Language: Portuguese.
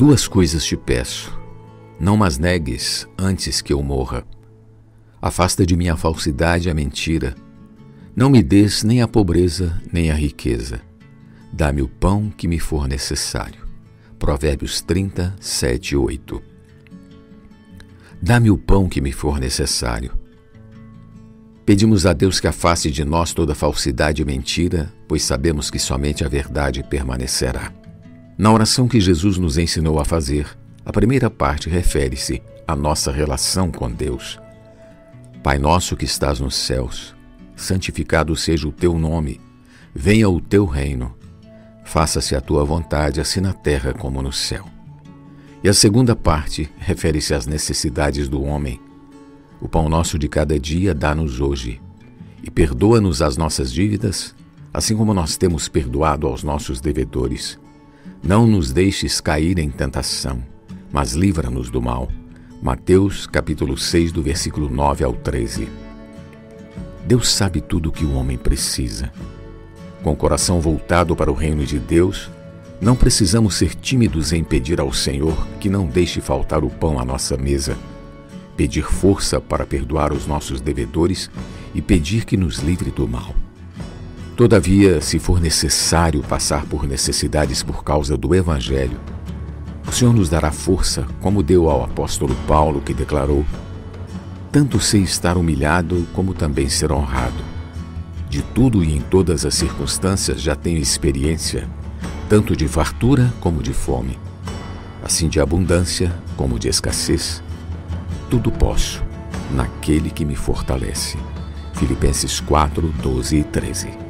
Duas coisas te peço. Não mas negues antes que eu morra. Afasta de mim a falsidade e a mentira. Não me des nem a pobreza nem a riqueza. Dá-me o pão que me for necessário. Provérbios 30, 7 e 8. Dá-me o pão que me for necessário. Pedimos a Deus que afaste de nós toda falsidade e mentira, pois sabemos que somente a verdade permanecerá. Na oração que Jesus nos ensinou a fazer, a primeira parte refere-se à nossa relação com Deus. Pai nosso que estás nos céus, santificado seja o teu nome, venha o teu reino, faça-se a tua vontade, assim na terra como no céu. E a segunda parte refere-se às necessidades do homem o pão nosso de cada dia dá-nos hoje. E perdoa-nos as nossas dívidas, assim como nós temos perdoado aos nossos devedores. Não nos deixes cair em tentação, mas livra-nos do mal. Mateus capítulo 6, do versículo 9 ao 13. Deus sabe tudo o que o homem precisa. Com o coração voltado para o reino de Deus, não precisamos ser tímidos em pedir ao Senhor que não deixe faltar o pão à nossa mesa pedir força para perdoar os nossos devedores e pedir que nos livre do mal. Todavia, se for necessário passar por necessidades por causa do Evangelho, o Senhor nos dará força, como deu ao apóstolo Paulo, que declarou: Tanto sei estar humilhado, como também ser honrado. De tudo e em todas as circunstâncias já tenho experiência, tanto de fartura como de fome, assim de abundância como de escassez tudo posso naquele que me fortalece. Filipenses 4, 12 e 13.